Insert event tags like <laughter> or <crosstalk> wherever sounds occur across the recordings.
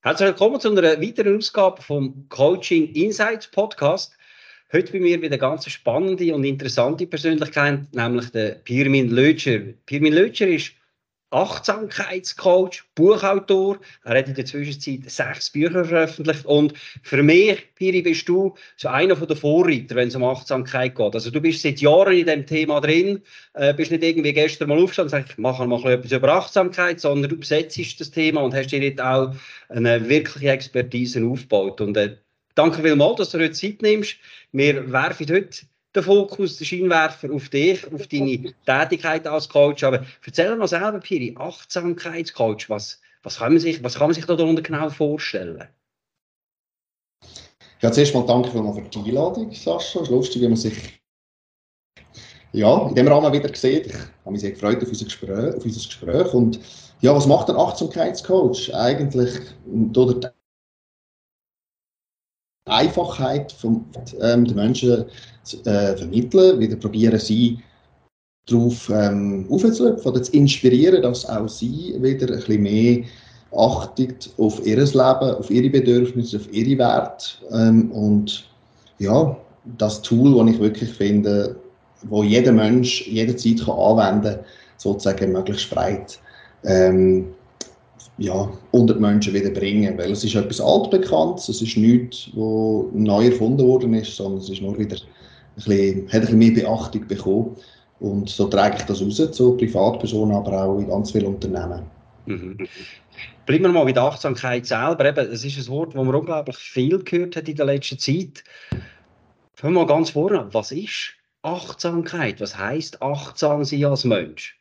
Herzlich willkommen zu einer weiteren Ausgabe vom Coaching Insights Podcast. Heute bei mir wieder eine ganz spannende und interessante Persönlichkeit, nämlich der Pirmin Lötscher. Pirmin Lötscher ist Achtsamkeitscoach, Buchautor. Er hat in der Zwischenzeit sechs Bücher veröffentlicht. Und für mich, Piri, bist du so einer der Vorreiter, wenn es um Achtsamkeit geht. Also du bist seit Jahren in dem Thema drin, äh, bist nicht irgendwie gestern mal aufgestanden und sagst, ich mache mal etwas über Achtsamkeit, sondern du besetzt das Thema und hast dir jetzt auch eine wirkliche Expertise aufgebaut. Und äh, danke vielmals, dass du heute Zeit nimmst. Wir werfen heute den Fokus, den Scheinwerfer auf dich, auf deine Tätigkeit als Coach. Aber erzähl mal selber, Piri, Achtsamkeitscoach, was, was, kann man sich, was kann man sich darunter genau vorstellen? Ja, zuerst mal danke für die Einladung, Sascha. Es ist lustig, wenn man sich ja, in dem Rahmen wieder sieht. Ich habe mich sehr gefreut auf unser Gespräch. Auf unser Gespräch. Und ja, was macht ein Achtsamkeitscoach? Eigentlich durch Einfachheit von ähm, den Menschen zu äh, vermitteln, wieder probieren sie darauf ähm, aufzulöpfen oder zu inspirieren, dass auch sie wieder ein bisschen mehr Achtung auf ihr Leben, auf ihre Bedürfnisse, auf ihre Werte ähm, und ja, das Tool, das ich wirklich finde, wo jeder Mensch jederzeit kann anwenden kann, sozusagen möglichst breit ähm, ja, unter die Menschen wieder bringen. Weil es ist etwas altbekanntes, es ist nichts, was neu erfunden worden ist, sondern es ist nur wieder ein bisschen, hat ein bisschen mehr Beachtung bekommen. Und so trage ich das raus, zu Privatpersonen, aber auch in ganz vielen Unternehmen. Mhm. Bleiben wir mal bei der Achtsamkeit selber. Eben, es ist ein Wort, das man unglaublich viel gehört hat in der letzten Zeit. Fangen wir mal ganz vorne an. Was ist Achtsamkeit? Was heißt achtsam sein als Mensch?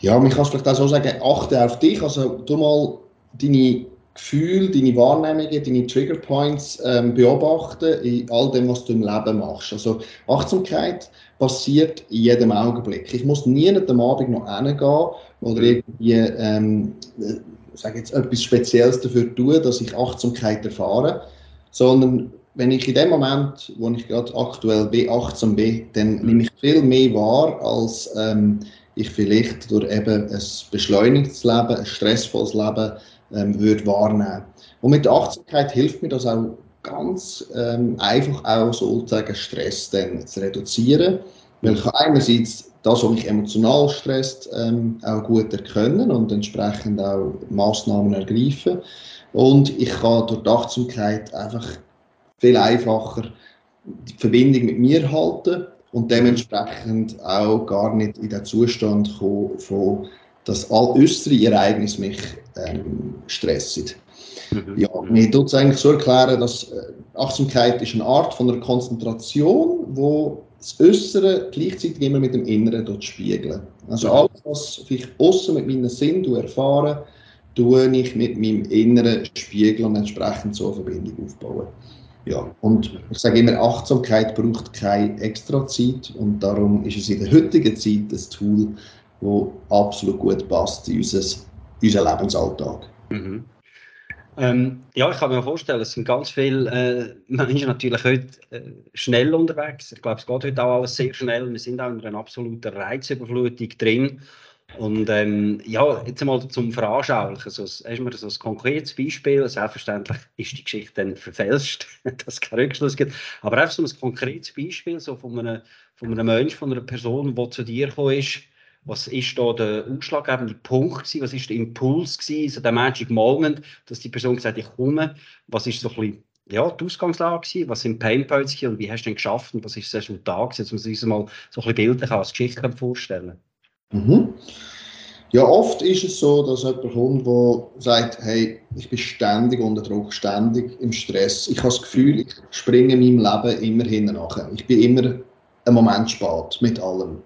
Ja, man kann es vielleicht auch so sagen, achte auf dich, also du mal deine Gefühle, deine Wahrnehmungen, deine Triggerpoints ähm, beobachten in all dem, was du im Leben machst. Also Achtsamkeit passiert in jedem Augenblick. Ich muss nie am Abend noch hingehen oder irgendwie ähm, äh, sage jetzt, etwas Spezielles dafür tun, dass ich Achtsamkeit erfahre, sondern wenn ich in dem Moment, wo ich gerade aktuell bin, achtsam bin, dann nehme ich viel mehr wahr, als ähm, ich vielleicht durch eben ein beschleunigtes Leben, ein stressvolles Leben ähm, würde wahrnehmen. Und mit der Achtsamkeit hilft mir das auch ganz ähm, einfach auch sozusagen Stress dann zu reduzieren, weil ich einerseits das, was mich emotional stresst, ähm, auch gut erkennen und entsprechend auch Maßnahmen ergreifen. Und ich kann durch die Achtsamkeit einfach viel einfacher die Verbindung mit mir halten und dementsprechend auch gar nicht in den Zustand kommen, von, dass all äußere Ereignisse mich ähm, stressen. Mhm. Ja, mir tut es eigentlich so erklären, dass äh, Achtsamkeit ist eine Art von einer Konzentration, wo das Äußere gleichzeitig immer mit dem Inneren dort spiegeln. Also alles, was ich außen mit meinen Sinn erfahre, tue ich mit meinem Inneren spiegeln und entsprechend so eine Verbindung aufbauen. Ja, und ich sage immer, Achtsamkeit braucht keine extra Zeit und darum ist es in der heutigen Zeit ein Tool, das absolut gut passt in unser, unseren Lebensalltag. Mhm. Ähm, ja, ich kann mir vorstellen, es sind ganz viele äh, Menschen natürlich heute äh, schnell unterwegs. Ich glaube, es geht heute auch alles sehr schnell. Wir sind auch in einer absoluten Reizüberflutung drin. Und ähm, ja, jetzt einmal zum Veranschaulichen. So, du mir so ein konkretes Beispiel? Selbstverständlich ist die Geschichte dann verfälscht, <laughs> dass es keinen Rückschluss gibt. Aber einfach so ein konkretes Beispiel so von, einem, von einem Menschen, von einer Person, die zu dir gekommen ist. Was ist da der ausschlaggebende Punkt gewesen? Was ist der Impuls gewesen, so der Magic Moment, dass die Person gesagt hat, ich komme? Was ist so ein bisschen ja, die Ausgangslage gewesen? Was sind Painpoints und wie hast du denn geschafft und was ist das Resultat gewesen? Muss man sich mal so ein bisschen bildlich als Geschichte vorstellen. Mhm. Ja, oft ist es so, dass jemand kommt, der sagt, hey, ich bin ständig unter Druck, ständig im Stress. Ich habe das Gefühl, ich springe in meinem Leben immer hinten nach. Ich bin immer einen Moment spät mit allem.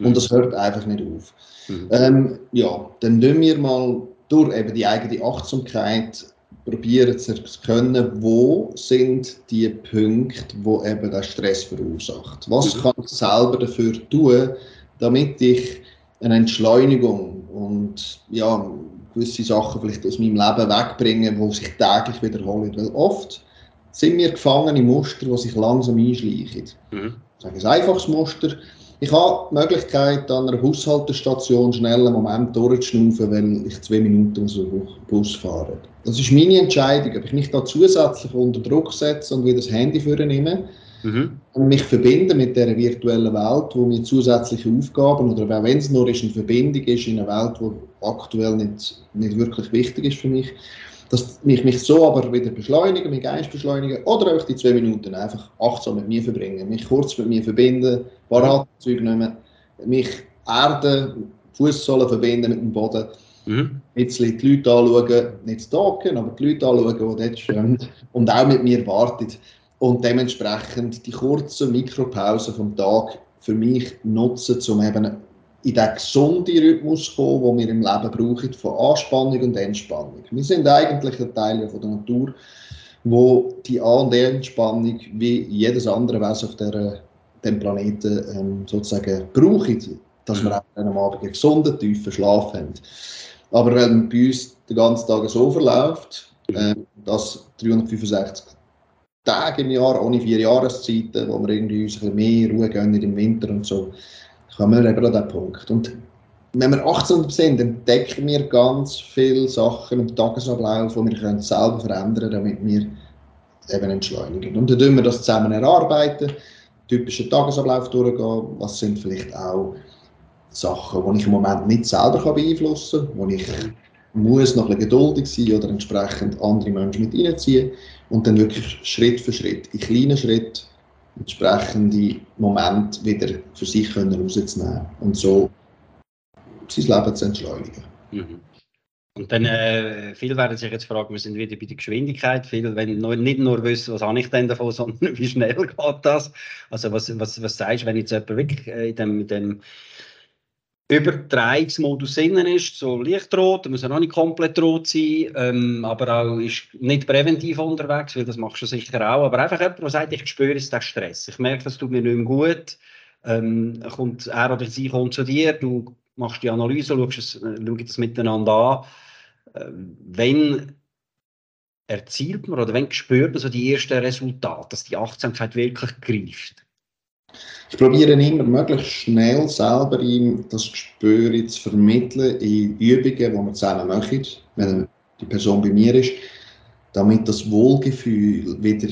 Und mhm. das hört einfach nicht auf. Mhm. Ähm, ja, dann nehmen wir mal durch eben die eigene Achtsamkeit probieren zu können, wo sind die Punkte, wo eben der Stress verursacht. Was mhm. kann ich selber dafür tun, damit ich eine Entschleunigung und ja, gewisse Sachen vielleicht aus meinem Leben wegbringe, wo sich täglich wiederholen. Weil oft sind wir gefangen in Muster, die sich langsam einschleichen. Mhm. Ich sage ein einfaches Muster. Ich habe die Möglichkeit, an einer Bushaltestation schnell einen Moment durchzuschnaufen, wenn ich zwei Minuten aus dem Bus fahre. Das ist meine Entscheidung, ob ich mich da zusätzlich unter Druck setze und wieder das Handy nehme mhm. und mich verbinden mit der virtuellen Welt, wo mir zusätzliche Aufgaben oder wenn es nur ist, eine Verbindung ist in einer Welt, die aktuell nicht, nicht wirklich wichtig ist für mich, dass ich mich so aber wieder beschleunige, meinen Geist beschleunige oder auch die zwei Minuten einfach achtsam mit mir verbringen, mich kurz mit mir verbinden, Paratzeug nehmen, mich erden, Fußsohlen verbinden mit dem Boden, mhm. jetzt die Leute anschauen, nicht stalken, aber die Leute anschauen, die dort stehen und auch mit mir warten und dementsprechend die kurzen Mikropausen vom Tag für mich nutzen, um eben in den gesunden Rhythmus kommen, den wir im Leben brauchen, von Anspannung und Entspannung. Wir sind eigentlich ein Teil der Natur, wo die An- und Entspannung wie jedes andere Wesen auf der, dem Planeten ähm, sozusagen brauchen, dass wir auch am Abend einen gesunden, tiefen Schlaf haben. Aber wenn bei uns den ganzen Tag so verläuft, äh, dass 365 Tage im Jahr, ohne vier Jahreszeiten, wo wir irgendwie uns ein bisschen mehr Ruhe gönnen im Winter und so, kommen wir eben an diesen Punkt. Und wenn wir achtsam sind, entdecken wir ganz viele Sachen im Tagesablauf, die wir können selber verändern können, damit wir eben entschleunigen. Und dann tun wir das zusammen erarbeiten, typischen Tagesablauf durchgehen, was sind vielleicht auch Sachen, die ich im Moment nicht selber beeinflussen kann, wo ich muss noch ein geduldig sein oder entsprechend andere Menschen mit reinziehen und dann wirklich Schritt für Schritt, in kleinen Schritten entsprechende Momente wieder für sich können rauszunehmen und so sein Leben zu entschleunigen. Mhm. Und dann, äh, viele werden sich jetzt fragen, wir sind wieder bei der Geschwindigkeit. Viele wenn nur, nicht nur wissen, was habe ich denn davon, <laughs> sondern wie schnell geht das? Also was, was, was sagst du, wenn jetzt jemand wirklich äh, in dem, in dem Übertragungsmodus innen ist, so Lichtrot, da muss er noch nicht komplett rot sein, ähm, aber auch ist nicht präventiv unterwegs, weil das machst du sicher auch, aber einfach jemand, der sagt, ich spüre jetzt den Stress, ich merke, das tut mir nicht mehr gut, ähm, kommt, er oder sie kommt zu dir, du machst die Analyse, schaust es, äh, schaust es miteinander an, ähm, wenn erzielt man oder wenn spürt man so die ersten Resultate, dass die Achtsamkeit wirklich greift? Ich probiere immer möglichst schnell selber ihm das Gespür zu vermitteln in Übungen, die wir zusammen machen, wenn die Person bei mir ist, damit das Wohlgefühl wieder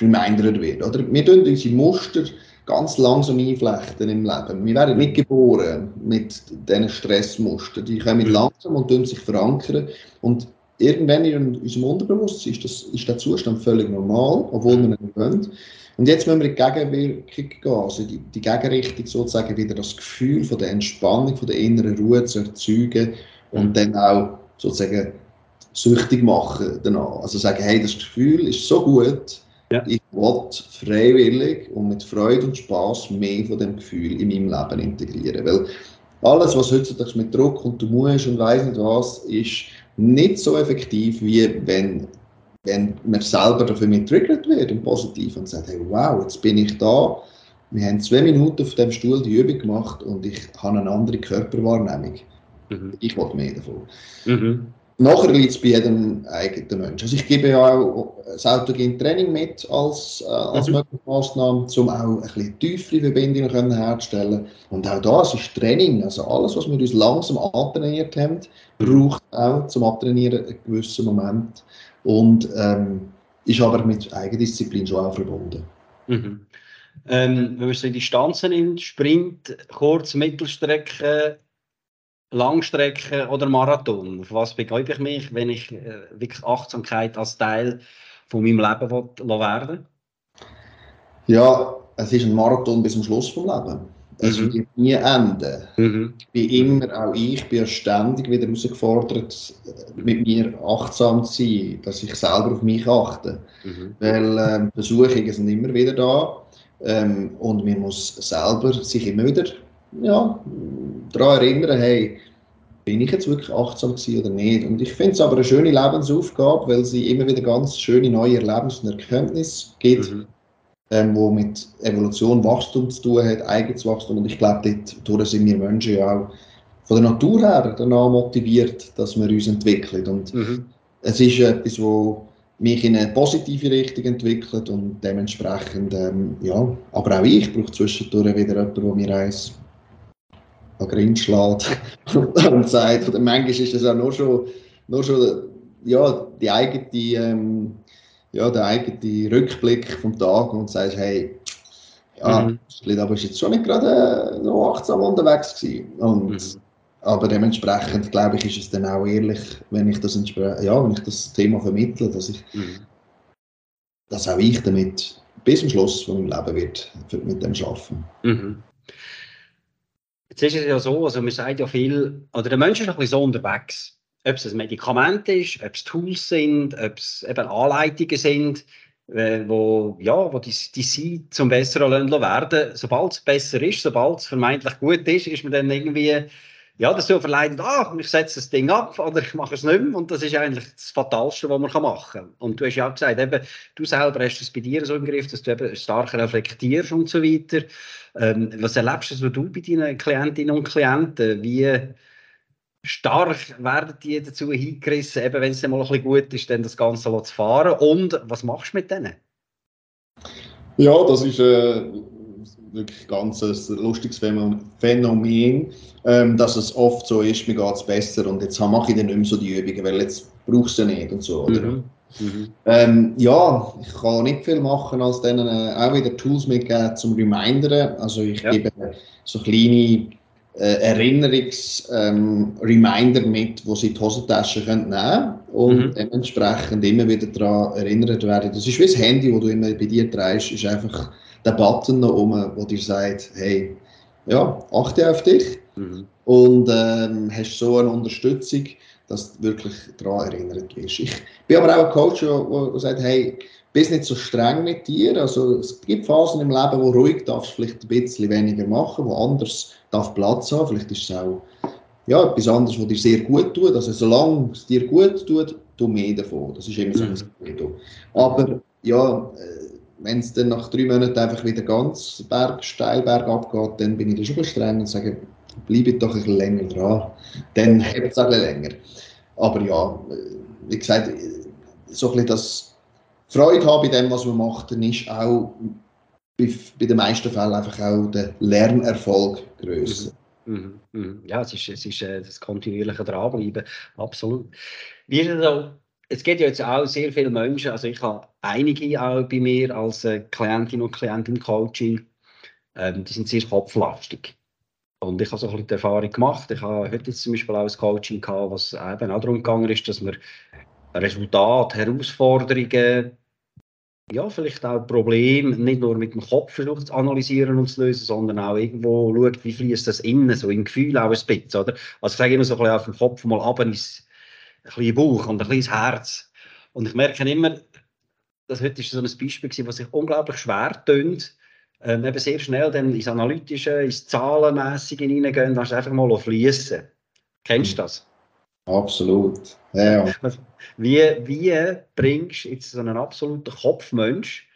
remindert wird. Oder? Wir tun unsere Muster ganz langsam einflechten im Leben. Wir werden nicht geboren mit diesen Stressmustern. Die kommen langsam und sich verankern. Und irgendwann in unserem Unterbewusstsein ist, das, ist der Zustand völlig normal, obwohl wir nicht wollen. Und jetzt müssen wir in die Gegenwirkung gehen, also die, die Gegenrichtung sozusagen wieder das Gefühl von der Entspannung, von der inneren Ruhe zu erzeugen und dann auch sozusagen süchtig machen danach. Also sagen, hey, das Gefühl ist so gut, ja. ich will freiwillig und mit Freude und Spaß mehr von dem Gefühl in meinem Leben integrieren. Weil alles, was heutzutage mit Druck und du musst und weiss nicht was, ist nicht so effektiv, wie wenn wenn man selber dafür mit triggert wird im Positiv und sagt, hey, wow, jetzt bin ich da, wir haben zwei Minuten auf dem Stuhl die Übung gemacht und ich habe eine andere Körperwahrnehmung. Mhm. Ich will mehr davon. Mhm. Nachher liegt es bei jedem eigenen Menschen. Also ich gebe ja auch das autogene Training mit als, äh, als mhm. mögliche Maßnahme, um auch ein bisschen tiefere Verbindungen herzustellen. Und auch das ist Training. Also alles, was wir uns langsam antrainiert haben, braucht auch zum Abtrainieren einen gewissen Moment und ähm, ist aber mit Eigendisziplin schon auch verbunden. Mhm. Ähm, wenn wir so Distanzen in Sprint, Kurz-, Mittelstrecke, Langstrecke oder Marathon, auf was begebe ich mich, wenn ich äh, wirklich Achtsamkeit als Teil von meinem Leben will, werden Ja, es ist ein Marathon bis zum Schluss vom Leben. Es mhm. wird nie enden. Mhm. Ich bin immer, auch ich bin ständig wieder herausgefordert, mit mir achtsam zu sein, dass ich selber auf mich achte. Mhm. Weil ähm, Versuchungen sind immer wieder da ähm, und man muss selber sich immer wieder ja, daran erinnern, hey, bin ich jetzt wirklich achtsam gewesen oder nicht? Und ich finde es aber eine schöne Lebensaufgabe, weil sie immer wieder ganz schöne neue Erlebnisse und Erkenntnisse gibt, mhm. ähm, wo mit Evolution, Wachstum zu tun hat, eigenes Wachstum. Und ich glaube, dort sind wir Menschen ja auch von der Natur her danach motiviert, dass wir uns entwickeln. Und mhm. es ist etwas, wo mich in eine positive Richtung entwickelt und dementsprechend, ähm, ja, aber auch ich brauche zwischendurch wieder jemanden, der mir eins an Grind schlägt <laughs> und sagt, oder manchmal ist das auch nur schon, nur schon ja, die eigene, ähm, ja, der eigene Rückblick vom Tag und sagst, hey, ja, mhm. aber ist jetzt schon nicht gerade äh, noch achtsam unterwegs gewesen. Und mhm. Aber dementsprechend, glaube ich, ist es dann auch ehrlich, wenn ich das, ja, wenn ich das Thema vermittle, dass, ich, mhm. dass auch ich damit bis zum Schluss von meinem Leben wird mit dem arbeiten. Mhm. Jetzt ist es ja so, also man sagt ja viel, oder der Mensch ist ein bisschen so unterwegs. Ob es ein Medikament ist, ob es Tools sind, ob es eben Anleitungen sind, äh, wo, ja, wo die, die sie zum Besseren werden Sobald es besser ist, sobald es vermeintlich gut ist, ist man dann irgendwie ja, das so verleitet, ah, ich setze das Ding ab oder ich mache es nicht mehr. Und das ist eigentlich das Fatalste, was man machen kann. Und du hast ja auch gesagt, eben, du selber hast es bei dir so im Griff, dass du eben stark reflektierst und so weiter. Ähm, was erlebst du du bei deinen Klientinnen und Klienten? Wie stark werden die dazu hingerissen, eben wenn es mal ein bisschen gut ist, dann das Ganze zu fahren? Und was machst du mit denen? Ja, das ist äh, wirklich ganz ein lustiges Phänomen, ähm, dass es oft so ist, mir geht es besser und jetzt mache ich dann nicht mehr so die Übungen, weil jetzt brauchst du nicht und so. Oder? Mhm. Mhm. Ähm, ja, ich kann nicht viel machen, als denen äh, auch wieder Tools mitgeben zum Remindern. Also ich ja. gebe so kleine äh, Erinnerungs-Reminder ähm, mit, wo sie die Hosentasche können nehmen und mhm. dementsprechend immer wieder daran erinnert werden. Das ist wie das Handy, das du immer bei dir trägst, ist einfach der Button noch oben, wo dir sagt, hey, ja, achte auf dich mhm. und ähm, hast so eine Unterstützung, dass du wirklich daran erinnert wirst. Ich bin aber auch ein Coach, der sagt, hey, bist nicht so streng mit dir. Also es gibt Phasen im Leben, wo ruhig darfst vielleicht ein bisschen weniger machen, wo anders darf Platz haben. Vielleicht ist es auch ja, etwas anderes, was dir sehr gut tut. Also solange es dir gut tut, tu mehr davon. Das ist immer so ein mhm. Aber ja, äh, wenn es dann nach drei Monaten einfach wieder ganz berg, steil bergab geht, dann bin ich da schon streng und sage, bleibe doch ein bisschen länger dran. Dann <laughs> hebt es ein bisschen länger. Aber ja, wie gesagt, so ein das Freude haben bei dem, was macht, dann ist auch bei, bei den meisten Fällen einfach auch der Lernerfolg größer. Mhm. Mhm. mhm. Ja, es ist, es ist äh, das kontinuierliche Dranbleiben, absolut. Wie ist auch es gibt ja jetzt auch sehr viele Menschen, also ich habe einige auch bei mir als äh, Klientin und Klientin Coaching, ähm, die sind sehr kopflastig. Und ich habe so ein bisschen die Erfahrung gemacht. Ich habe heute jetzt zum Beispiel auch ein Coaching gehabt, was eben auch darum gegangen ist, dass man Resultate, Herausforderungen, ja, vielleicht auch Probleme nicht nur mit dem Kopf versucht zu analysieren und zu lösen, sondern auch irgendwo schaut, wie fließt das innen, so im Gefühl auch ein bisschen, oder? Also ich sage immer so ein bisschen auf dem Kopf mal ab ins bisschen Bauch und ein kleines Herz. Und ich merke immer, das heute ist so ein Beispiel gewesen, was sich unglaublich schwer tönt, ähm, eben sehr schnell dann ins Analytische, ins Zahlenmäßige hineingehen, dann einfach mal fließen. Kennst du das? Absolut. Ja. Wie, wie bringst du jetzt so einen absoluten Kopfmensch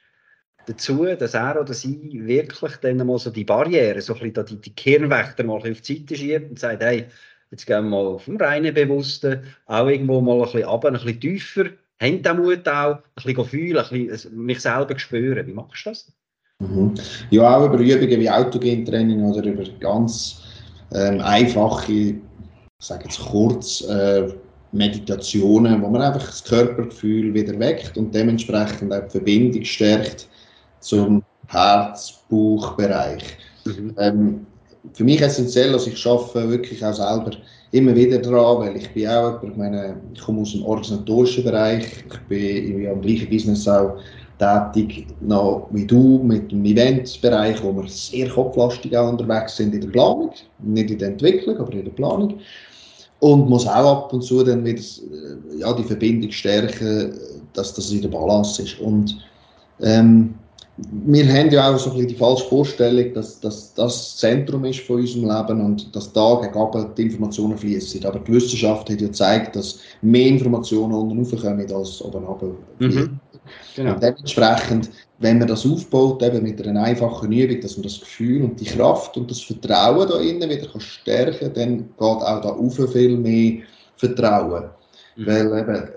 dazu, dass er oder sie wirklich dann mal so die Barriere, so ein bisschen die, die Kirnwächter mal auf die Seite schiebt und sagt, hey, Jetzt gehen wir mal vom reinen Bewussten, auch irgendwo mal ein bisschen runter, ein bisschen tiefer, haben den Mut auch, ein bisschen fühlen, ein bisschen mich selber spüren. Wie machst du das? Mhm. Ja, auch über Übungen wie Autogentraining oder über ganz ähm, einfache, ich sage jetzt kurz, äh, Meditationen, wo man einfach das Körpergefühl wieder weckt und dementsprechend auch die Verbindung stärkt zum Herz-Bauch-Bereich. Mhm. Ähm, für mich essentiell, also ich arbeite wirklich auch selber immer wieder daran, weil ich bin auch ich meine, ich komme aus dem organisatorischen Bereich, ich bin im gleichen Business auch tätig noch wie du mit dem Eventbereich, wo wir sehr kopflastig auch unterwegs sind in der Planung, nicht in der Entwicklung, aber in der Planung. Und muss auch ab und zu dann wieder äh, ja, die Verbindung stärken, dass das in der Balance ist. Und ähm, wir haben ja auch so ein bisschen die falsche Vorstellung, dass, dass das Zentrum ist von unserem Leben und dass da gegen die Informationen fließen. Aber die Wissenschaft hat ja gezeigt, dass mehr Informationen unten raufkommen als oben runter. Mhm. Genau. Und dementsprechend, wenn man das aufbaut, eben mit einer einfachen Übung, dass man das Gefühl und die Kraft und das Vertrauen da innen wieder kann stärken kann, dann geht auch da auf viel mehr Vertrauen. Mhm. Weil eben,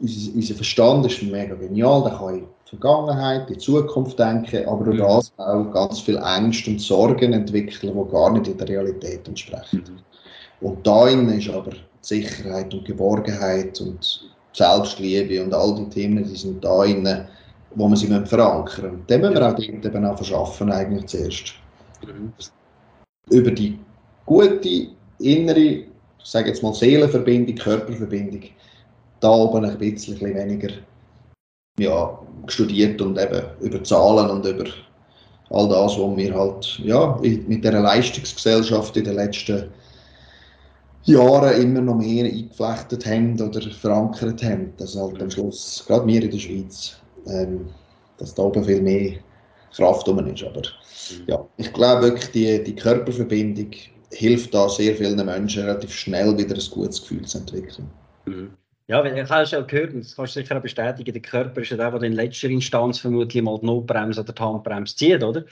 unser, unser Verstand ist mega genial, der kann Vergangenheit, die Zukunft denken, aber durch das auch ganz viel Ängste und Sorgen entwickeln, die gar nicht in der Realität entsprechen. Mhm. Und da ist aber die Sicherheit und Geborgenheit und Selbstliebe und all die Themen, die sind da innen, wo man sie verankern muss. Dann müssen wir auch dort eben auch verschaffen, eigentlich zuerst. Mhm. Über die gute, innere, ich sage jetzt mal Seelenverbindung, Körperverbindung, da oben ein bisschen weniger ja, studiert und eben über Zahlen und über all das, was wir halt ja, mit der Leistungsgesellschaft in den letzten Jahren immer noch mehr eingeflechtet haben oder verankert haben. Dass halt am Schluss, gerade wir in der Schweiz, ähm, dass da oben viel mehr Kraft drum ist. Aber ja, ich glaube wirklich, die, die Körperverbindung hilft da sehr vielen Menschen relativ schnell wieder ein gutes Gefühl zu entwickeln. Mhm. Ja, ich habe schon gehört, und das kannst du sicher auch bestätigen, der Körper ist ja der, der in letzter Instanz vermutlich mal die Notbremse oder die Handbremse zieht, oder?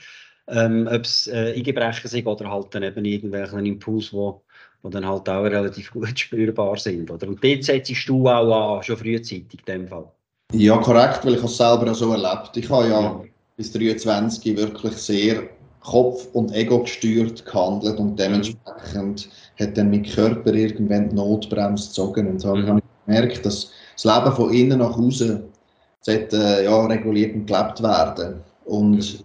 Ähm, Ob es äh, Eingebrechen sind oder halt dann eben irgendwelchen Impuls, wo, wo dann halt auch relativ gut <laughs> spürbar sind, oder? Und dort setzt du auch an, schon frühzeitig in dem Fall. Ja, korrekt, weil ich es selber auch so erlebt. Ich habe ja, ja. bis 23 wirklich sehr Kopf und Ego gesteuert gehandelt und dementsprechend hat dann mein Körper irgendwann die Notbremse gezogen und so mhm. habe ich gemerkt, dass das Leben von innen nach außen sollte, äh, ja, reguliert und gelebt werden. Und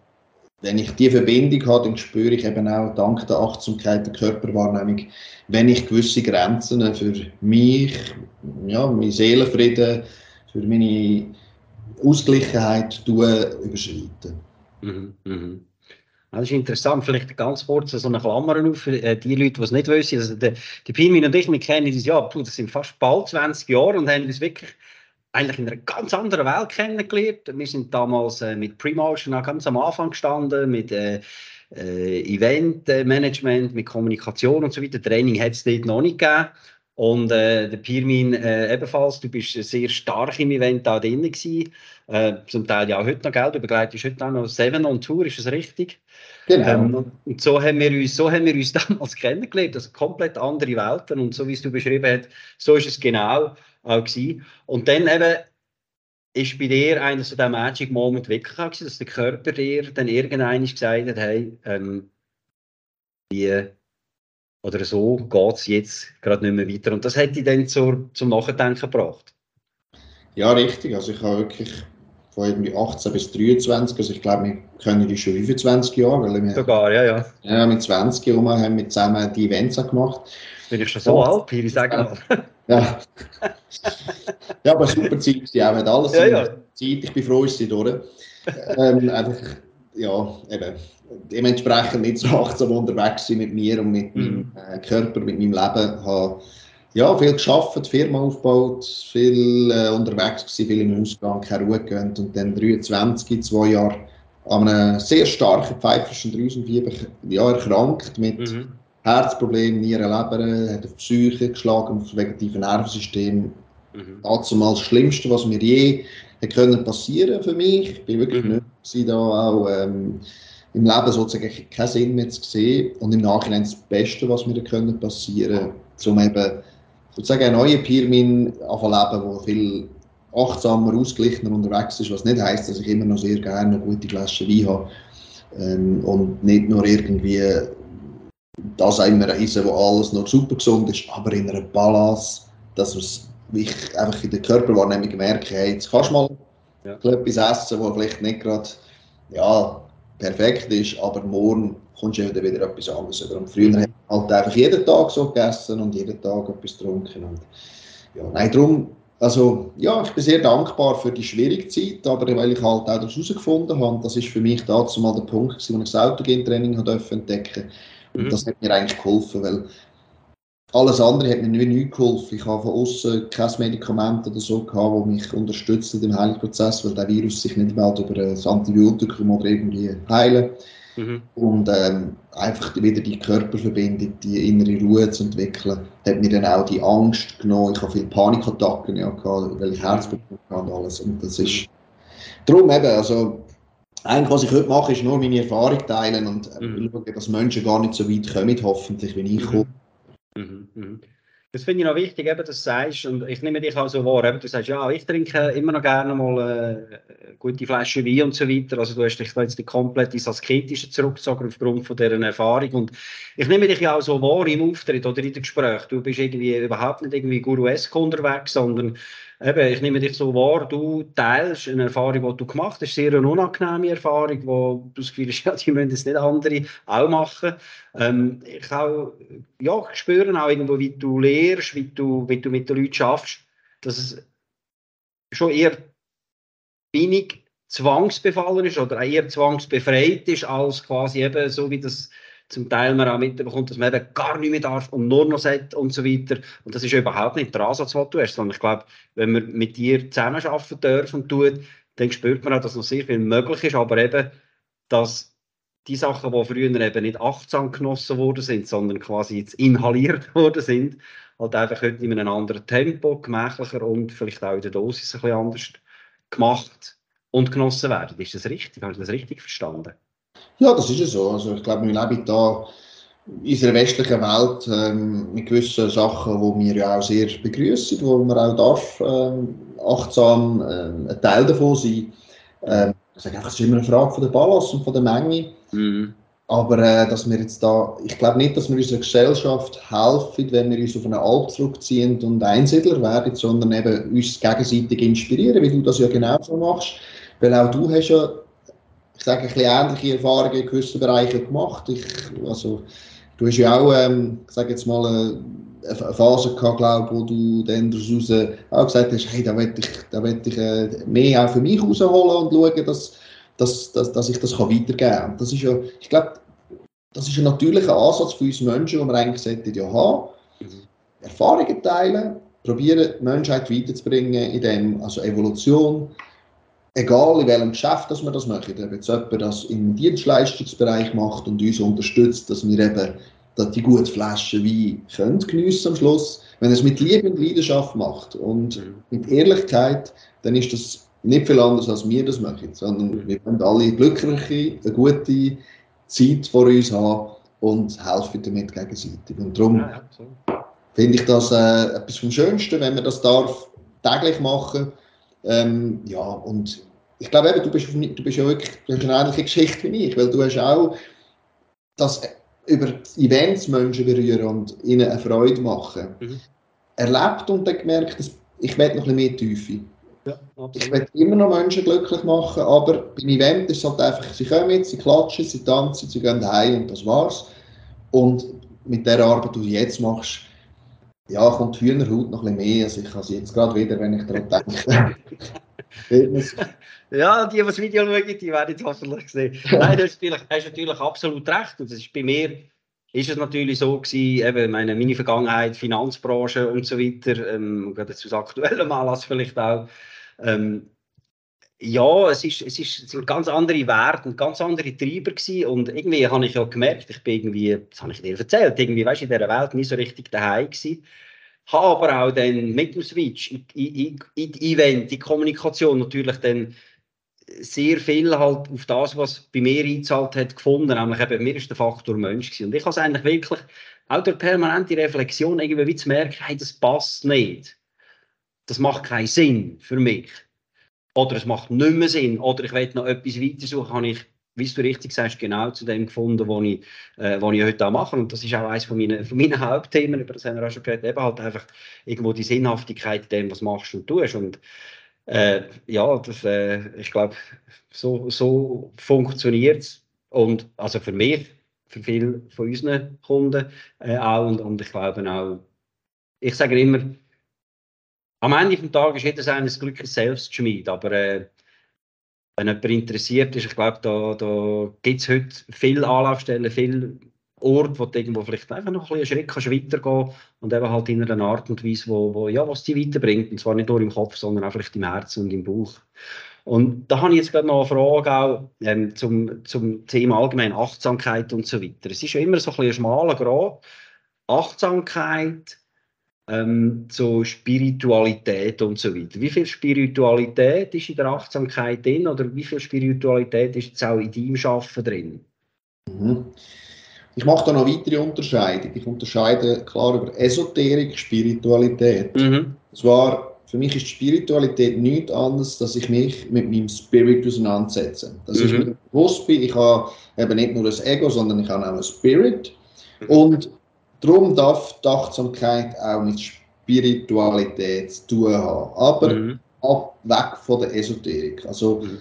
wenn ich diese Verbindung habe, dann spüre ich eben auch dank der Achtsamkeit, der Körperwahrnehmung, wenn ich gewisse Grenzen für mich, ja, meinen Seelenfrieden, für meine Ausgleichheit überschreiten. Mhm, mh. Das ist interessant, vielleicht ganz kurz so eine Klammer auf für äh, die Leute, die es nicht wissen. Also der, der Pirmin und ich, wir kennen uns ja, das sind fast bald 20 Jahre und haben uns wirklich eigentlich in einer ganz anderen Welt kennengelernt. Wir sind damals äh, mit Premotion auch ganz am Anfang gestanden, mit äh, äh, Eventmanagement, mit Kommunikation und so weiter. Training hat es dort noch nicht gegeben. Und äh, der Pirmin äh, ebenfalls, du bist sehr stark im Event da drin gewesen. Äh, zum Teil ja auch heute noch, gell? Du begleitest heute auch noch Seven on Tour, ist das richtig? Genau. Ähm, und so haben, wir uns, so haben wir uns <laughs> damals kennengelernt, also komplett andere Welten. Und so wie es du beschrieben hast, so ist es genau auch gewesen. Und dann eben ist bei dir einer so der Magic Moment wirklich auch gewesen, dass der Körper dir dann irgendwann gesagt hat, hey, ähm, wie oder so geht es jetzt gerade nicht mehr weiter. Und das hat dich dann zur, zum Nachdenken gebracht. Ja, richtig. Also ich habe wirklich von irgendwie 18 bis 23, also ich glaube, wir kennen die schon 25 Jahre. Weil wir, Sogar, ja, ja. Ja, mit 20 Jahren haben wir zusammen die Events gemacht. Bin ich schon so ja. alt, Piri, sag mal. <laughs> Ja. ja, aber super Zeit, die auch mit alles ja, ja. Zeit. Ich bin froh, ist sie durch. ähm, einfach, ja, eben, dementsprechend nicht so achtsam unterwegs sein mit mir und mit mhm. meinem äh, Körper, mit meinem Leben. Habe ja, viel geschafft, Firma aufgebaut, viel äh, unterwegs gewesen, viel im Ausgang, keine Ruhe gegönnt und dann 23, zwei Jahre an einem sehr starken pfeifischen Drüsenfieber ja, erkrankt mit mhm. Herzproblemen, Nieren, Leber, hat auf die Psyche geschlagen, auf das vegetative Nervensystem. Mhm. Also mal das Schlimmste, was mir je hätte können passieren für mich. Ich bin wirklich mhm. nicht da auch ähm, im Leben sozusagen keinen Sinn mehr zu sehen und im Nachhinein das Beste, was mir können passieren, um eben sozusagen einen neuen Pirmin leben, der viel achtsamer, ausgeglichener unterwegs ist, was nicht heisst, dass ich immer noch sehr gerne eine gute Flasche Wein habe ähm, und nicht nur irgendwie das immer reisen, wo alles noch super gesund ist, aber in einer Balance, dass ich einfach in der Körperwahrnehmung merke, hey, jetzt kannst du mal ja. etwas essen, wo vielleicht nicht gerade ja, perfekt ist, aber morgen kommst du wieder, wieder etwas anderes über. Und früher mhm. halt einfach jeden Tag so gegessen und jeden Tag etwas getrunken. Und, ja, nein, darum, also, ja, ich bin sehr dankbar für die schwierige Zeit, aber weil ich halt auch das herausgefunden habe, das ist für mich dazu mal der Punkt, wo ich das Autogen-Training entdecken durfte. Und mhm. das hat mir eigentlich geholfen, weil alles andere hat mir nicht geholfen. Ich habe von außen kein Medikament oder so gehabt, das mich unterstützt im Heilungsprozess, weil der Virus sich nicht mehr über ein Antibiotikum oder irgendwie heilen. Mhm. Und ähm, einfach wieder die Körperverbindung, die innere Ruhe zu entwickeln, hat mir dann auch die Angst genommen. Ich habe viele Panikattacken ja gehabt, weil ich Herzprobleme hatte und alles. Und das ist darum eben, also eigentlich, was ich heute mache, ist nur meine Erfahrung teilen und äh, mhm. schauen, dass Menschen gar nicht so weit kommen, hoffentlich, wie ich mhm. komme. Mhm. Mhm. Das finde ich noch wichtig, eben, dass du sagst, und ich nehme dich auch so wahr, eben, du sagst, ja, ich trinke immer noch gerne mal äh, eine gute Flasche Wein und so weiter, also du hast dich jetzt komplett ins Asketische zurückgezogen aufgrund von dieser Erfahrung. Und ich nehme dich ja auch so wahr im Auftritt oder in den Gesprächen, du bist irgendwie überhaupt nicht irgendwie Guru-esque unterwegs, sondern eben, ich nehme dich so wahr, du teilst eine Erfahrung, die du gemacht hast, sehr eine unangenehme Erfahrung, wo du das Gefühl hast, <laughs> ja, die müssen es nicht andere auch machen. Ähm, ich auch, ja, ich spüre auch irgendwo, wie du lehrst, wie du, wie du mit den Leuten schaffst, dass es schon eher wenig zwangsbefallen ist oder eher zwangsbefreit ist, als quasi eben so wie das zum Teil man auch mitbekommt, dass man eben gar nicht mehr darf und nur noch sagt und so weiter. Und das ist überhaupt nicht der Ansatz, den du hast, sondern ich glaube, wenn man mit dir zusammenarbeiten darf und tut, dann spürt man auch, dass noch sehr viel möglich ist, aber eben, dass die Sachen, die früher eben nicht achtsam genossen worden sind, sondern quasi jetzt inhaliert <laughs> worden sind, halt einfach heute in einem anderen Tempo, gemächlicher und vielleicht auch in der Dosis ein bisschen anders gemacht und genossen werden. Ist das richtig? Habe ich das richtig verstanden? Ja, das ist ja so. Also ich glaube, wir leben da in unserer westlichen Welt ähm, mit gewissen Sachen, die wir ja auch sehr begrüßen, wo man auch darf ähm, achtsam ähm, ein Teil davon sein. Ähm, ich sage einfach, es ist immer eine Frage von der Balance und von der Menge. Mhm. Aber äh, dass wir jetzt da, ich glaube nicht, dass wir unserer Gesellschaft helfen, wenn wir uns auf einen Alp zurückziehen und Einsiedler werden, sondern eben uns gegenseitig inspirieren, wie du das ja genauso machst. Weil auch du hast ja ich sage, ein bisschen ähnliche Erfahrungen in gewissen Bereichen gemacht. Ich, also, du hast ja auch, ähm, ich sage jetzt mal, eine, eine Phase gehabt, glaube wo du dann daraus auch gesagt hast, hey, da will ich, da will ich äh, mehr auch für mich rausholen und schauen, dass, dass, dass, dass ich das kann weitergeben kann. Das ist ja, ich glaube, das ist ein natürlicher Ansatz für uns Menschen, den wir eigentlich sollten ja haben. Erfahrungen teilen, probieren, die Menschheit weiterzubringen, in dem, also Evolution, egal in welchem Geschäft dass wir das machen, ob jetzt jemand das im Dienstleistungsbereich macht und uns unterstützt, dass wir eben dass die gute Flasche Wein können geniessen am Schluss. Wenn er es mit Liebe und Leidenschaft macht und mit Ehrlichkeit, dann ist das nicht viel anders, als wir das machen, sondern wir können alle glückliche, eine gute Zeit vor uns haben und helfen damit gegenseitig. Und darum ja, ja, finde ich das äh, etwas vom Schönsten, wenn man das darf täglich machen ähm, ja, und ich glaube eben, du bist, du bist ja wirklich du hast eine ähnliche Geschichte wie ich, weil du hast auch das über Events Menschen berühren und ihnen eine Freude machen. Mhm. Erlebt und dann gemerkt, dass ich will noch ein bisschen mehr Tiefe. Ja, ich will immer noch Menschen glücklich machen, aber beim Event ist es halt einfach, sie kommen, sie klatschen, sie tanzen, sie gehen heim und das war's. Und mit der Arbeit, die du jetzt machst, ja, kommt Hühnerhaut noch ein bisschen mehr. Also ich kann sie jetzt gerade wieder, wenn ich daran denke. <laughs> ja, die, die das Video schauen, die werden es hoffentlich sehen. <laughs> Nein, du hast natürlich, hast natürlich absolut recht. Und das ist bei mir ist es natürlich so gewesen, eben meine, meine Vergangenheit, Finanzbranche und so weiter, ähm, gerade zu aktuellem Anlass vielleicht auch. Ähm, ja, es, ist, es, ist, es sind ganz andere Werte und ganz andere Treiber gewesen. und irgendwie habe ich ja gemerkt, ich bin irgendwie, das habe ich dir erzählt, irgendwie, weißt, in dieser Welt nicht so richtig daheim gewesen. Habe aber auch dann mit dem Switch in, in, in die Event, die Kommunikation natürlich dann sehr viel halt auf das, was bei mir eingezahlt hat, gefunden. Nämlich eben, mir ist der Faktor Mensch gewesen. Und ich habe es eigentlich wirklich, auch durch permanente Reflexion, irgendwie wie zu merken, hey, das passt nicht. Das macht keinen Sinn für mich. Oder es macht nicht mehr Sinn. Oder ich will noch etwas weitersuchen, habe ich, wie du richtig sagst, genau zu dem gefunden, was ich, äh, ich heute auch mache. Und das ist auch eines von meinen, von <laughs> meinen Hauptthemen, über das haben wir auch schon gehört, eben halt einfach irgendwo die Sinnhaftigkeit in dem, was machst und tust. Und äh, ja, das, äh, ich glaube, so, so funktioniert es. Und also für mich, für viele von unseren Kunden äh, auch. Und, und ich glaube auch, ich sage immer, am Ende des Tages ist jeder seines Glückes selbst Schmied, aber äh, wenn jemand interessiert ist, ich glaube, da, da gibt es heute viele Anlaufstellen, viele Ort, wo du irgendwo vielleicht einfach noch ein einen Schritt kannst weitergehen und eben halt in einer Art und Weise, wo, wo ja, was dich weiterbringt. Und zwar nicht nur im Kopf, sondern auch vielleicht im Herzen und im Bauch. Und da habe ich jetzt gerade noch eine Frage auch ähm, zum, zum Thema allgemein Achtsamkeit und so weiter. Es ist ja immer so ein, ein schmaler Grad. Achtsamkeit, ähm, so Spiritualität und so weiter. Wie viel Spiritualität ist in der Achtsamkeit drin oder wie viel Spiritualität ist jetzt auch in deinem Schaffen drin? Mhm. Ich mache da noch weitere Unterscheidungen. Ich unterscheide klar über Esoterik, Spiritualität. Mhm. Zwar, für mich ist Spiritualität nichts anderes, dass ich mich mit meinem Spirit auseinandersetze. Dass mhm. ich mir bewusst bin, ich habe eben nicht nur ein Ego, sondern ich habe auch ein Spirit. Mhm. Und darum darf die Achtsamkeit auch mit Spiritualität zu tun haben. Aber mhm. ab, weg von der Esoterik. Also, mhm.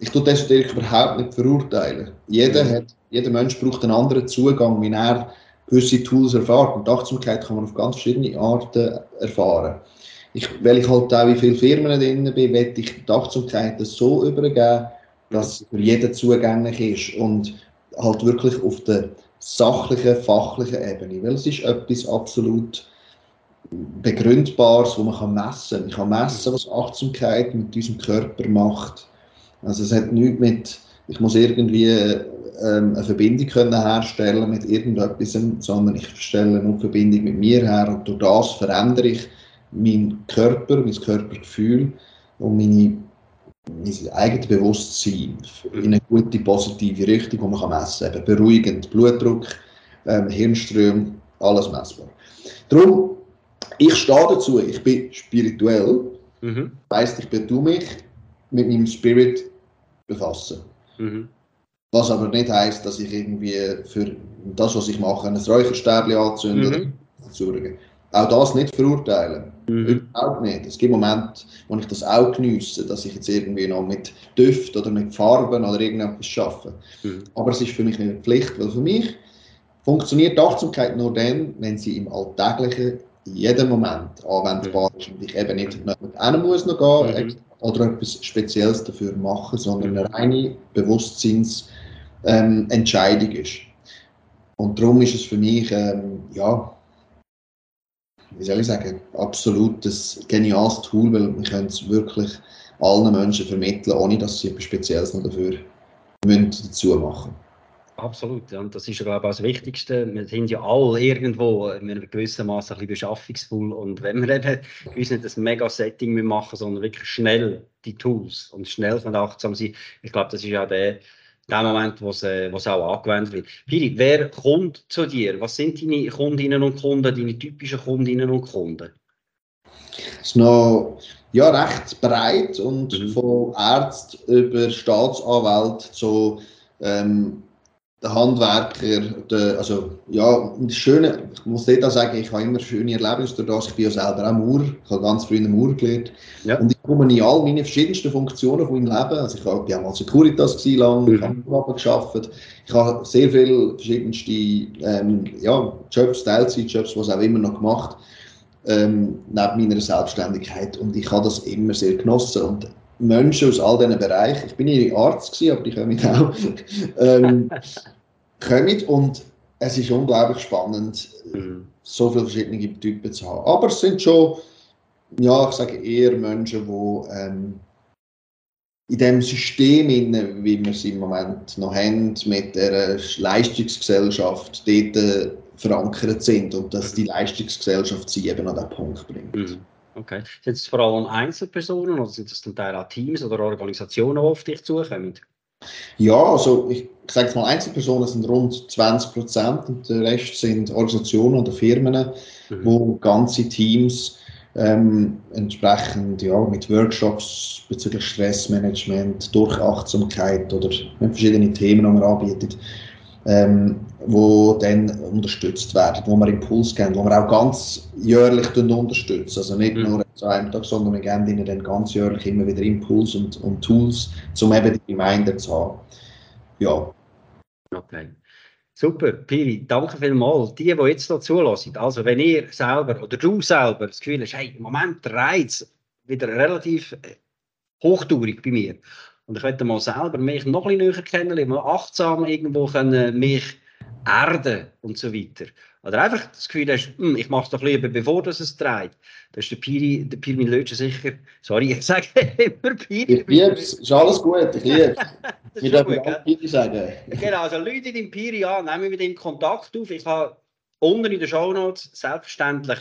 ich tue die Esoterik überhaupt nicht verurteilen. Jeder mhm. hat jeder Mensch braucht einen anderen Zugang, wie er gewisse Tools erfährt. Und die Achtsamkeit kann man auf ganz verschiedene Arten erfahren. Ich, weil ich halt auch wie viele Firmen drin bin, werde ich die Achtsamkeit so übergeben, dass es für jeden zugänglich ist und halt wirklich auf der sachlichen, fachlichen Ebene. Weil es ist etwas absolut Begründbares, wo man kann messen kann. Ich kann messen, was Achtsamkeit mit unserem Körper macht. Also es hat nichts mit, ich muss irgendwie ähm, eine Verbindung können herstellen mit irgendetwas, sondern ich stelle eine Verbindung mit mir her und durch das verändere ich meinen Körper, mein Körpergefühl und meine, mein eigenes Bewusstsein in eine gute, positive Richtung, die man messen kann. Beruhigend, Blutdruck, ähm, Hirnströme, alles messbar. Darum, ich stehe dazu, ich bin spirituell, mhm. heisst, ich tue mich mit meinem Spirit befassen. Mhm. Was aber nicht heisst, dass ich irgendwie für das, was ich mache, ein Räucherstäbchen anzünde. Mhm. Auch das nicht verurteilen. Mhm. Überhaupt nicht. Es gibt Momente, wo ich das auch geniesse, dass ich jetzt irgendwie noch mit Düft oder mit Farben oder irgendetwas schaffe. Mhm. Aber es ist für mich nicht eine Pflicht, weil für mich funktioniert die Achtsamkeit nur dann, wenn sie im Alltäglichen in jedem Moment anwendbar ist und ich eben nicht mit einem muss noch gehen mhm. oder etwas Spezielles dafür machen, sondern eine reine Bewusstseins- ähm, ist. Und darum ist es für mich, ähm, ja, wie soll ich sagen, absolut ein geniales Tool, weil wir können es wirklich allen Menschen vermitteln, ohne dass sie etwas Spezielles noch dafür müssen dazu machen. Absolut, und das ist, glaube ich, auch das Wichtigste. Wir sind ja alle irgendwo in einem gewissen Maß ein bisschen beschaffungsvoll und wenn wir eben uns nicht ein Mega-Setting machen, sondern wirklich schnell die Tools und schnell von achtsam sein, ich glaube, das ist ja der dem Moment, wo es, äh, wo es auch angewendet wird. Piri, wer kommt zu dir? Was sind deine Kundinnen und Kunden, deine typischen Kundinnen und Kunden? Es ist noch ja, recht breit und mhm. von Ärzten über Staatsanwälte zu ähm, der Handwerker, der, also ja, das Schöne, ich muss dir da sagen, ich habe immer schöne Erlebnisse durch das, ich bin ja selber auch Maurer, ich habe ganz früh in der Mauer gelernt. Ja. und ich komme in all meine verschiedensten Funktionen von meinem Leben, also ich bin auch mal Securitas gewesen, lang, mhm. ich habe gearbeitet, ich habe sehr viele verschiedenste ähm, ja, Jobs, Teilzeitjobs, was auch immer noch gemacht, ähm, neben meiner Selbstständigkeit. Und ich habe das immer sehr genossen. Und Menschen aus all diesen Bereichen. Ich bin nicht Arzt gewesen, aber die kommen auch. <laughs> ähm, kommen und es ist unglaublich spannend, mhm. so viele verschiedene Typen zu haben. Aber es sind schon, ja, ich sage eher Menschen, die ähm, in dem System, in, wie wir es im Moment noch haben, mit der Leistungsgesellschaft dort äh, verankert sind und dass die Leistungsgesellschaft sie eben an den Punkt bringt. Mhm. Okay. Sind es vor allem Einzelpersonen oder sind es zum Teil auch Teams oder Organisationen, die auf dich zukommen? Ja, also ich sage mal, Einzelpersonen sind rund 20 Prozent und der Rest sind Organisationen oder Firmen, mhm. wo ganze Teams ähm, entsprechend ja, mit Workshops bezüglich Stressmanagement, Durchachtsamkeit oder verschiedene Themen, die man anbietet, ähm, wo dann unterstützt werden, wo wir Impuls geben, wo wir auch ganz jährlich unterstützen. Also nicht mhm. nur zu einem Tag, sondern wir geben ihnen dann ganz jährlich immer wieder Impuls und, und Tools, um eben die Gemeinde zu haben. Ja. Okay. Super, Piri, danke vielmals. Die, die jetzt noch zulassen, also wenn ihr selber oder du selber das Gefühl hast, hey, im Moment der Reiz wieder relativ äh, hochtourig bei mir und ich möchte mal selber mich noch ein bisschen näher kennenlernen, mal achtsam irgendwo können, mich Erde und so weiter. Oder einfach das Gefühl hast, hm, ich mache es doch lieber, bevor das es dreht. Da ist der Piri, der Piri Lötscher sicher, sorry, ich sage <laughs> immer Piri. Ich liebe es, ist alles gut, ich liebe es. Wir dürfen auch Piri sagen. Genau, also Leute in Piri an, nehmen mit ihm Kontakt auf. Ich habe unten in den Show Notes selbstverständlich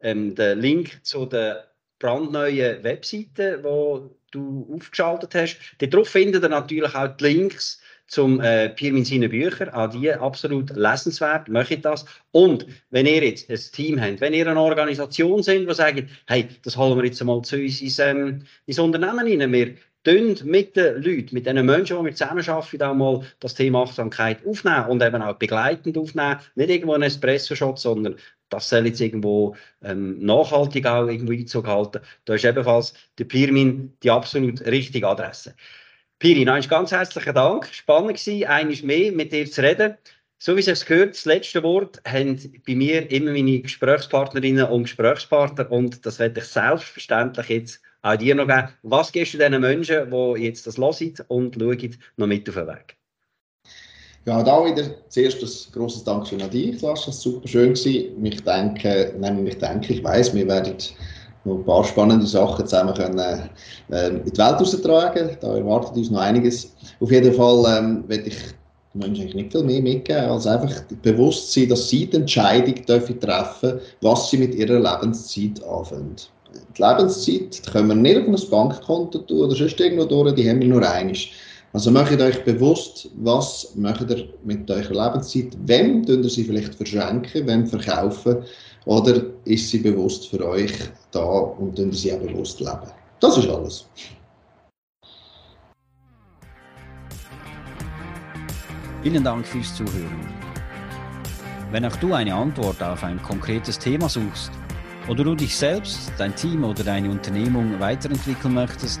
ähm, den Link zu der brandneuen Webseite, die du aufgeschaltet hast. Darauf findet ihr natürlich auch die Links zum äh, Pirmin seine Bücher, an die absolut lesenswert, möchte das. Und wenn ihr jetzt ein Team habt, wenn ihr eine Organisation sind, die sagt, hey, das holen wir jetzt mal zu uns ins, ähm, ins Unternehmen rein, wir tun mit den Leuten, mit den Menschen, die wir zusammenarbeiten, auch mal das Thema Achtsamkeit aufnehmen und eben auch begleitend aufnehmen. Nicht irgendwo ein Espresso-Shot, sondern das soll jetzt irgendwo ähm, nachhaltig auch irgendwo Einzug halten. Da ist ebenfalls der Pirmin die absolut richtige Adresse. Piri, noch ganz herzlichen Dank. Spannend war, eines mehr mit dir zu reden. So wie es gehört, das letzte Wort haben bei mir immer meine Gesprächspartnerinnen und Gesprächspartner und das werde ich selbstverständlich jetzt auch dir noch geben. Was gehst du diesen Menschen, die jetzt das hören und schauen, noch mit auf den Weg? Ja, da wieder zuerst ein grosses Dankeschön an dich, Sascha. Das war super schön. Ich denke, nein, ich denke, ich weiß, wir werden noch ein paar spannende Sachen zusammen können, äh, in die Welt austragen. Da erwartet uns noch einiges. Auf jeden Fall ähm, werde ich Menschen eigentlich nicht viel mehr mitgeben, als einfach bewusst sein, dass sie die Entscheidung dürfen treffen was sie mit ihrer Lebenszeit anfangen. Die Lebenszeit die können wir nicht auf ein Bankkonto tun oder sonst irgendwo durch, die haben wir nur einig. Also macht euch bewusst, was macht ihr mit eurer Lebenszeit, wem tun ihr sie vielleicht verschenken, wem verkaufen oder ist sie bewusst für euch da und tun sie auch bewusst leben. Das ist alles. Vielen Dank fürs Zuhören. Wenn auch du eine Antwort auf ein konkretes Thema suchst oder du dich selbst, dein Team oder deine Unternehmung weiterentwickeln möchtest,